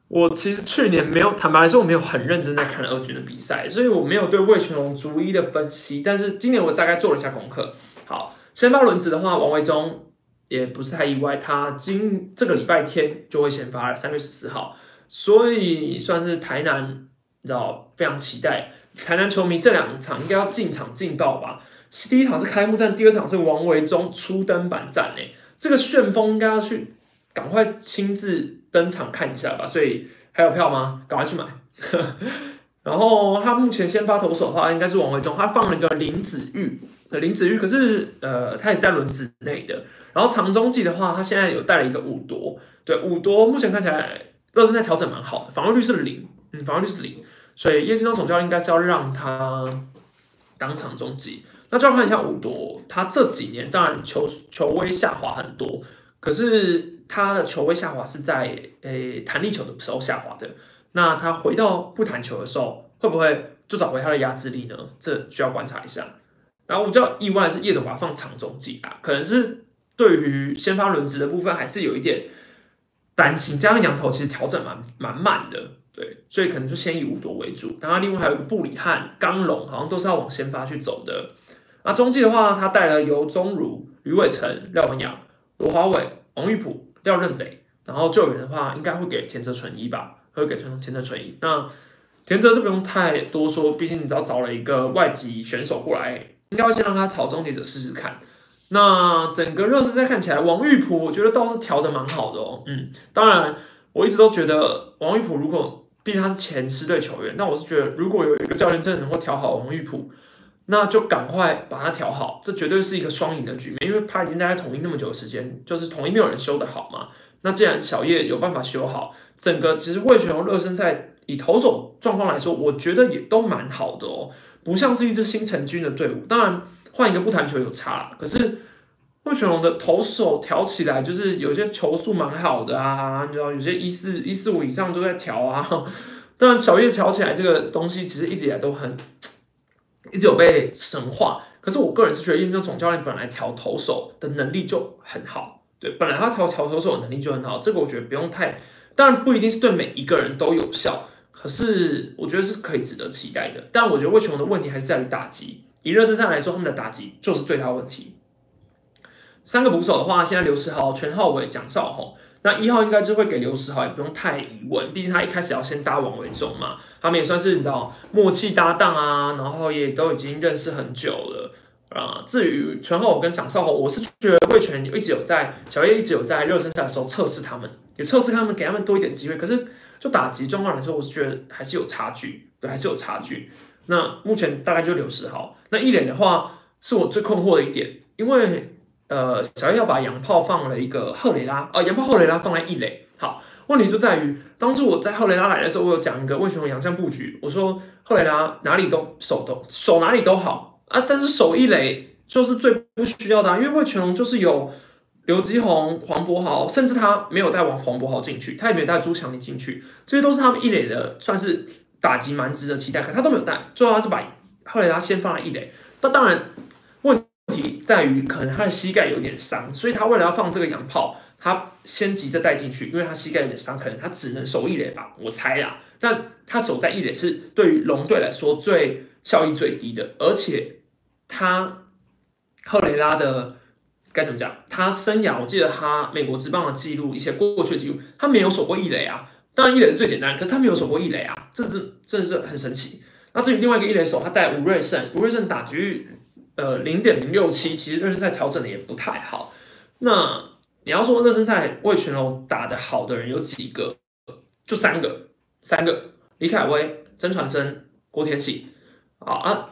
A: 我其实去年没有，坦白来说，我没有很认真在看二军的比赛，所以我没有对魏全龙逐一的分析。但是今年我大概做了一下功课。好，先发轮子的话，王维忠也不是太意外，他今这个礼拜天就会先发，三月十四号，所以算是台南，你知道非常期待。台南球迷这两场应该要进场劲爆吧？第一场是开幕战，第二场是王维忠初登板战诶，这个旋风应该要去。赶快亲自登场看一下吧，所以还有票吗？赶快去买。然后他目前先发投手的话，应该是王维忠，他放了一个林子玉，林子玉可是呃，他也是在轮子内的。然后长中继的话，他现在有带了一个五夺，对五夺目前看起来热身在调整蛮好的，防御率是零，嗯，防御率是零，所以叶军中总教练应该是要让他当场中继。那就要看一下五夺，他这几年当然球球威下滑很多。可是他的球位下滑是在诶弹力球的时候下滑的，那他回到不弹球的时候，会不会就找回他的压制力呢？这需要观察一下。然后我比较意外的是叶总把放长中继啊，可能是对于先发轮值的部分还是有一点担心。加上羊头其实调整蛮蛮慢的，对，所以可能就先以五夺为主。然后另外还有一个布里汉、刚龙，好像都是要往先发去走的。那中继的话，他带了尤宗儒、吕伟成、廖文阳。罗华伟、王玉普、廖任磊，然后救援的话，应该会给田泽纯一吧，会给田田泽纯一。那田泽这不用太多说，毕竟你只要找了一个外籍选手过来，应该会先让他炒终结者试试看。那整个热身赛看起来，王玉普我觉得倒是调的蛮好的哦。嗯，当然我一直都觉得王玉普如果毕竟他是前师队球员，那我是觉得如果有一个教练真的能够调好王玉普。那就赶快把它调好，这绝对是一个双赢的局面，因为他已经待在统一那么久的时间，就是统一没有人修得好嘛。那既然小叶有办法修好，整个其实魏全龙热身赛以投手状况来说，我觉得也都蛮好的哦，不像是一支新成军的队伍。当然换一个不谈球有差，可是魏全龙的投手调起来，就是有些球速蛮好的啊，你知道有些一四一四五以上都在调啊。当然小叶调起来这个东西，其实一直以来都很一直有被神化。可是我个人是觉得，叶正总教练本来调投手的能力就很好，对，本来他调调投手的能力就很好，这个我觉得不用太，当然不一定是对每一个人都有效，可是我觉得是可以值得期待的。但我觉得魏琼的问题还是在于打击，以热身赛来说，他们的打击就是最大问题。三个捕手的话，现在刘世豪、全浩伟、蒋少宏。那一号应该就会给刘世豪，也不用太疑问，毕竟他一开始要先搭王维忠嘛，他们也算是你知道默契搭档啊，然后也都已经认识很久了啊。至于全浩跟蒋少宏，我是觉得魏权一直有在小叶一直有在热身赛的时候测试他们，也测试他们，给他们多一点机会。可是就打击状况来说，我是觉得还是有差距，对，还是有差距。那目前大概就刘世豪，那一脸的话是我最困惑的一点，因为。呃，小叶要把洋炮放了一个赫雷拉，呃，洋炮赫雷拉放在一垒。好，问题就在于，当初我在赫雷拉来的时候，我有讲一个为什么洋将布局。我说赫雷拉哪里都守都守哪里都好啊，但是守一垒就是最不需要的，因为魏全龙就是有刘基宏、黄博豪，甚至他没有带王黄博豪进去，他也没有带朱强林进去，这些都是他们一垒的算是打击蛮值得期待，可他都没有带，最后他是把赫雷拉先放在一垒。那当然。题在于可能他的膝盖有点伤，所以他为了要放这个洋炮，他先急着带进去，因为他膝盖有点伤，可能他只能守一垒吧，我猜啦。但他守在一垒是对于龙队来说最效益最低的，而且他赫雷拉的该怎么讲？他生涯我记得他美国职棒的记录，一些过去的记录，他没有守过一垒啊。当然一垒是最简单，可是他没有守过一垒啊，这是这是很神奇。那至于另外一个一垒手，他带吴瑞胜，吴瑞胜打局。呃，零点零六七，其实热身赛调整的也不太好。那你要说热身赛魏全龙打的好的人有几个？就三个，三个：李凯威、曾传生、郭天喜。啊啊，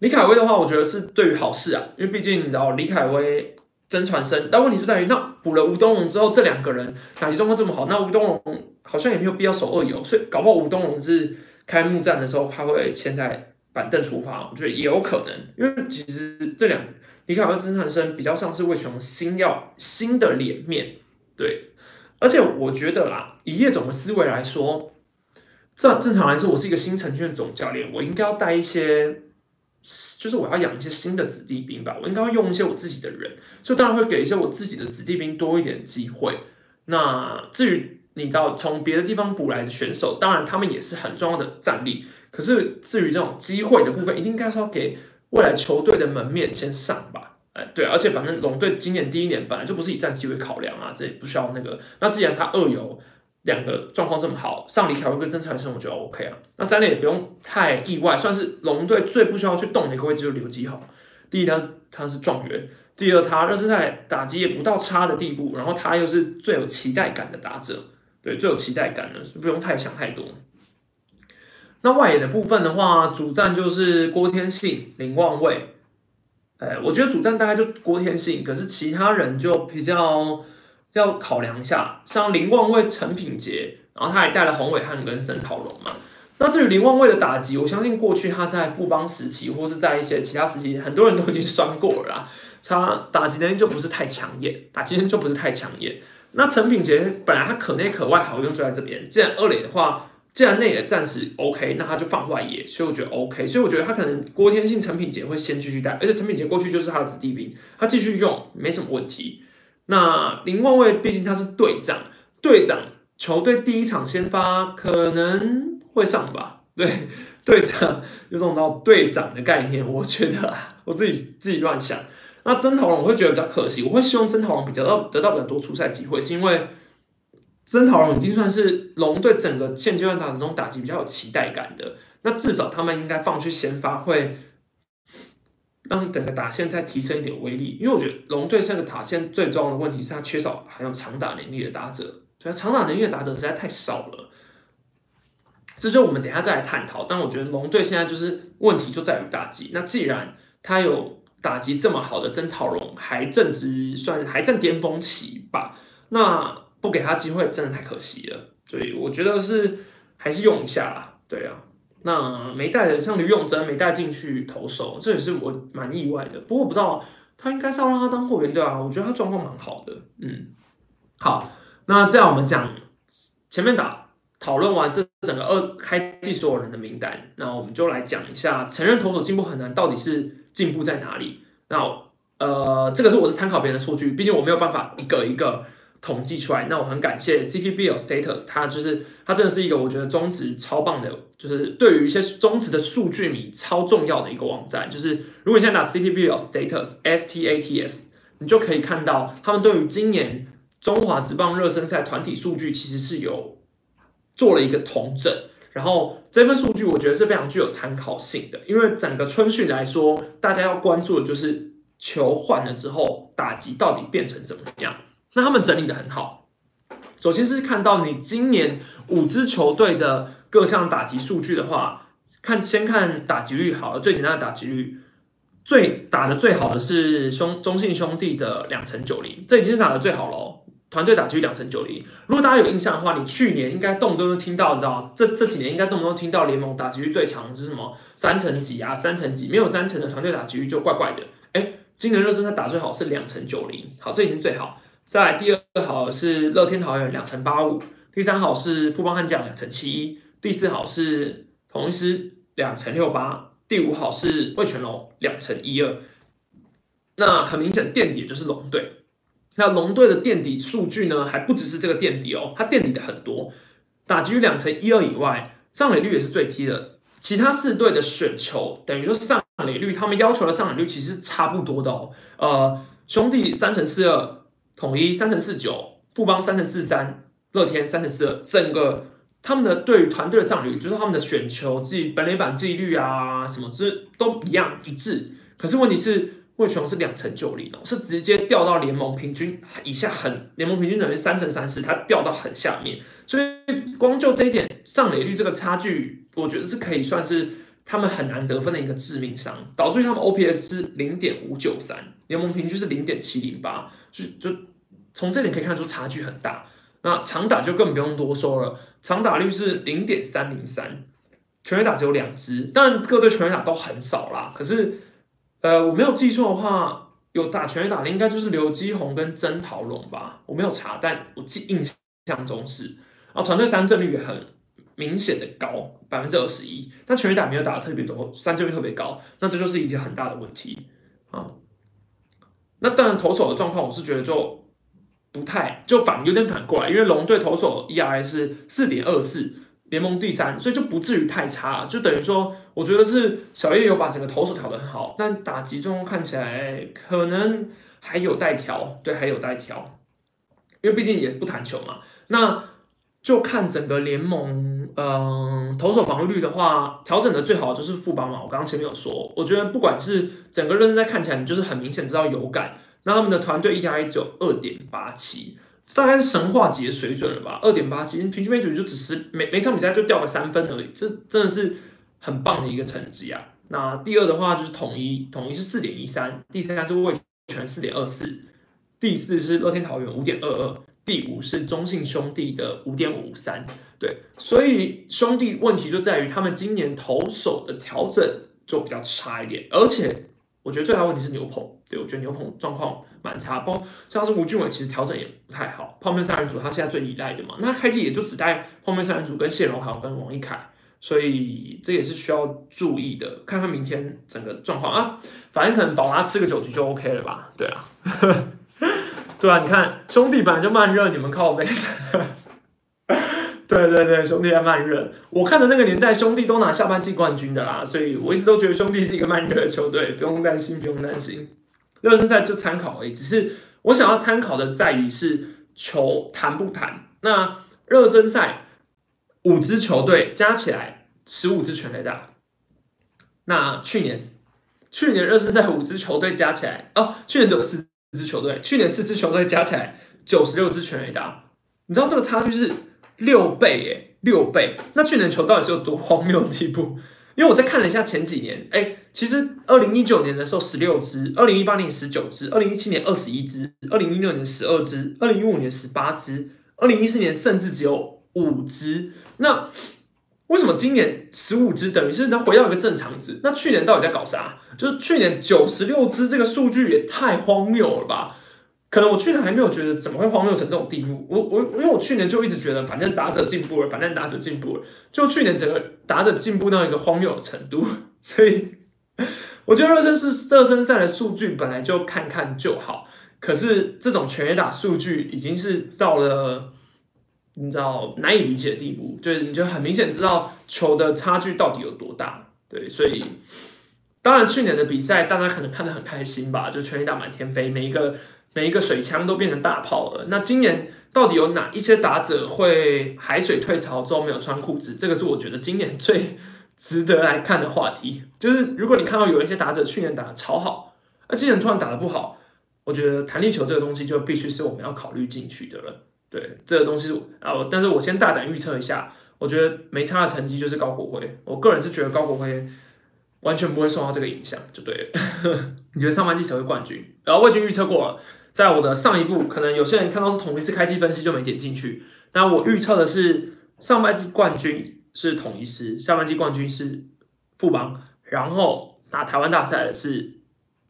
A: 李凯威的话，我觉得是对于好事啊，因为毕竟你知道李凯威、曾传生，但问题就在于，那补了吴东龙之后，这两个人打击状况这么好，那吴东龙好像也没有必要守二游，所以搞不好吴东龙是开幕战的时候他会现在。板凳出发，我觉得也有可能，因为其实这两李凯文、曾传生比较像是魏全龙新要新的脸面，对，而且我觉得啦，以叶总的思维来说，正正常来说，我是一个新成军的总教练，我应该要带一些，就是我要养一些新的子弟兵吧，我应该要用一些我自己的人，就当然会给一些我自己的子弟兵多一点机会。那至于你知道从别的地方补来的选手，当然他们也是很重要的战力。可是至于这种机会的部分，一定该是要给未来球队的门面先上吧？哎，对，而且反正龙队今年第一年本来就不是以战绩为考量啊，这也不需要那个。那既然他二游两个状况这么好，上李凯威跟曾财生，我觉得 OK 啊。那三垒也不用太意外，算是龙队最不需要去动的一个位置，就是刘基豪。第一，他他是状元；第二，他热身赛打击也不到差的地步，然后他又是最有期待感的打者，对，最有期待感的，不用太想太多。那外野的部分的话，主战就是郭天信、林望卫。哎，我觉得主战大概就郭天信，可是其他人就比较要考量一下，像林望卫、陈品杰，然后他还带了洪伟汉跟曾涛龙嘛。那至于林望卫的打击，我相信过去他在富邦时期或是在一些其他时期，很多人都已经酸过了啦。他打击能力就不是太抢眼，打击能力就不是太抢眼。那陈品杰本来他可内可外好用就在这边，既然二垒的话。既然内野暂时 OK，那他就放外野，所以我觉得 OK，所以我觉得他可能郭天信、陈品杰会先继续带，而且陈品杰过去就是他的子弟兵，他继续用没什么问题。那林望卫毕竟他是队长，队长球队第一场先发可能会上吧？对，队长有种到队长的概念，我觉得我自己自己乱想。那曾桃龙我会觉得比较可惜，我会希望曾桃龙比较得到比较多出赛机会，是因为。曾桃龙已经算是龙队整个现阶段打中打击比较有期待感的，那至少他们应该放去先发，会让整个打线再提升一点威力。因为我觉得龙队这个打线最重要的问题是他缺少还有长打能力的打者，对啊，长打能力的打者实在太少了。这就我们等下再来探讨。但我觉得龙队现在就是问题就在于打击。那既然他有打击这么好的曾桃龙，还正值算还在巅峰期吧，那。不给他机会真的太可惜了，所以我觉得是还是用一下啦。对啊，那没带的像吕永贞没带进去投手，这也是我蛮意外的。不过我不知道他应该是要让他当后援队啊，我觉得他状况蛮好的。嗯，好，那这样我们讲前面打讨论完这整个二开季所有人的名单，那我们就来讲一下承认投手进步很难，到底是进步在哪里？那呃，这个是我是参考别人的数据，毕竟我没有办法一个一个统计出来。那我很感谢 CPBL Status，它就是它真的是一个我觉得中职超棒的，就是对于一些中职的数据迷超重要的一个网站。就是如果你现在打 CPBL Status S T A T S，你就可以看到他们对于今年中华职棒热身赛团体数据其实是有做了一个统整。然后这份数据我觉得是非常具有参考性的，因为整个春训来说，大家要关注的就是。球换了之后，打击到底变成怎么样？那他们整理的很好。首先是看到你今年五支球队的各项打击数据的话，看先看打击率好了，最简单的打击率，最打的最好的是兄中信兄弟的两成九零，这已经是打的最好了。团队打击率两成九零，如果大家有印象的话，你去年应该动不动都听到，你知道这这几年应该动不动听到联盟打击率最强是什么三成几啊，三成几，没有三成的团队打击率就怪怪的，哎。今年热身赛打最好是两成九零，好，这已经最好。再来第二好是乐天桃园两成八五，第三好是富邦悍将两成七一，第四好是同一师两成六八，第五好是味全龙两成一二。那很明显垫底就是龙队。那龙队的垫底数据呢，还不只是这个垫底哦，它垫底的很多，打击率两成一二以外，上垒率也是最低的。其他四队的选球等于说上垒率，他们要求的上垒率其实差不多的哦。呃，兄弟三乘四二，统一三乘四九，富邦三乘四三，乐天三乘四二，整个他们的对于团队的上垒率，就是他们的选球记本垒板记忆率啊，什么这都一样一致。可是问题是。魏全龙是两成九零哦，是直接掉到联盟平均以下，很联盟平均等于三成三四，它掉到很下面，所以光就这一点上垒率这个差距，我觉得是可以算是他们很难得分的一个致命伤，导致于他们 OPS 是零点五九三，联盟平均是零点七零八，就就从这点可以看出差距很大。那长打就更不用多说了，长打率是零点三零三，全垒打只有两支，但各队全垒打都很少啦，可是。呃，我没有记错的话，有打全垒打的应该就是刘基宏跟曾桃龙吧？我没有查，但我记印象中是。啊，团队三振率也很明显的高，百分之二十一，但全垒打没有打的特别多，三振率特别高，那这就是一个很大的问题啊。那当然投手的状况，我是觉得就不太，就反有点反过来，因为龙队投手 ERA 是四点二四。联盟第三，所以就不至于太差，就等于说，我觉得是小叶有把整个投手调得很好，但打击中看起来可能还有待调，对，还有待调，因为毕竟也不谈球嘛。那就看整个联盟，嗯，投手防御率的话，调整的最好就是富邦嘛。我刚刚前面有说，我觉得不管是整个认真在看起来，你就是很明显知道有感。那他们的团队 ERA 只有二点八七。大概是神话级的水准了吧，二点八七，平均每局就只是每每场比赛就掉个三分而已，这真的是很棒的一个成绩啊。那第二的话就是统一，统一是四点一三，第三是味全四点二四，第四是乐天桃园五点二二，第五是中信兄弟的五点五三。对，所以兄弟问题就在于他们今年投手的调整就比较差一点，而且。我觉得最大问题是牛棚，对我觉得牛棚状况蛮差，包括像是吴俊伟，其实调整也不太好。泡面三人组他现在最依赖的嘛，那开机也就只带泡面三人组跟谢荣豪跟王一凯，所以这也是需要注意的。看看明天整个状况啊，反正可能保拉吃个九局就 OK 了吧？对啊呵，对啊，你看兄弟本来就慢热，你们靠背。对对对，兄弟还慢热。我看的那个年代，兄弟都拿下半季冠军的啦，所以我一直都觉得兄弟是一个慢热的球队，不用担心，不用担心。热身赛就参考而已，只是我想要参考的在于是球弹不弹。那热身赛五支球队加起来十五支全垒打，那去年去年热身赛五支球队加起来哦，去年只有四四支球队，去年四支球队加起来九十六支全垒打，你知道这个差距是？六倍耶，六倍！那去年球到底是有多荒谬的地步？因为我在看了一下前几年，哎，其实二零一九年的时候十六支，二零一八年十九支，二零一七年二十一支，二零一六年十二支，二零一五年十八支，二零一四年甚至只有五支。那为什么今年十五支等于是能回到一个正常值？那去年到底在搞啥？就是去年九十六支这个数据也太荒谬了吧！可能我去年还没有觉得怎么会荒谬成这种地步。我我因为我去年就一直觉得，反正打者进步了，反正打者进步了，就去年整个打者进步到一个荒谬的程度。所以我觉得热身是热身赛的数据本来就看看就好，可是这种全垒打数据已经是到了你知道难以理解的地步，就是你就很明显知道球的差距到底有多大。对，所以当然去年的比赛大家可能看得很开心吧，就全力打满天飞，每一个。每一个水枪都变成大炮了。那今年到底有哪一些打者会海水退潮之后没有穿裤子？这个是我觉得今年最 值得来看的话题。就是如果你看到有一些打者去年打的超好，那今年突然打的不好，我觉得弹力球这个东西就必须是我们要考虑进去的了。对，这个东西啊，但是我先大胆预测一下，我觉得没差的成绩就是高国辉。我个人是觉得高国辉完全不会受到这个影响，就对了。你觉得上半季谁会冠军？然后我已经预测过了。在我的上一步，可能有些人看到是统一师开机分析就没点进去。那我预测的是上半季冠军是统一师，下半季冠军是富邦，然后拿台湾大赛的是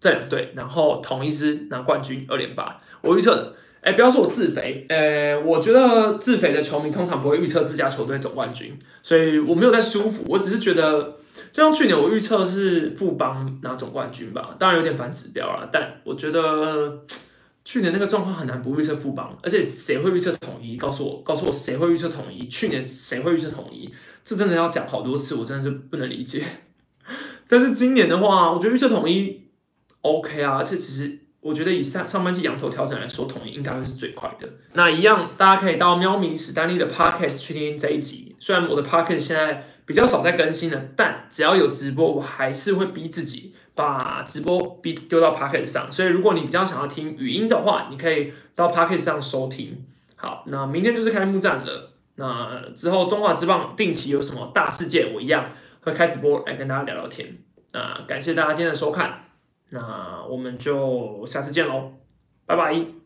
A: 这两队，然后统一师拿冠军二连霸。我预测的，哎，不要说我自肥，呃，我觉得自肥的球迷通常不会预测自家球队总冠军，所以我没有在舒服，我只是觉得，就像去年我预测是富邦拿总冠军吧，当然有点反指标了，但我觉得。去年那个状况很难不预测副帮，而且谁会预测统一？告诉我，告诉我谁会预测统一？去年谁会预测统一？这真的要讲好多次，我真的是不能理解。但是今年的话，我觉得预测统一 OK 啊，这其实我觉得以上上半季羊头调整来说，统一应该会是最快的。那一样，大家可以到喵咪史丹利的 Podcast 去听这一集。虽然我的 Podcast 现在比较少在更新了，但只要有直播，我还是会逼自己。把直播逼丢到 p o c k e t 上，所以如果你比较想要听语音的话，你可以到 p o c k e t 上收听。好，那明天就是开幕战了。那之后中华之棒定期有什么大事件，我一样会开直播来跟大家聊聊天。那感谢大家今天的收看，那我们就下次见喽，拜拜。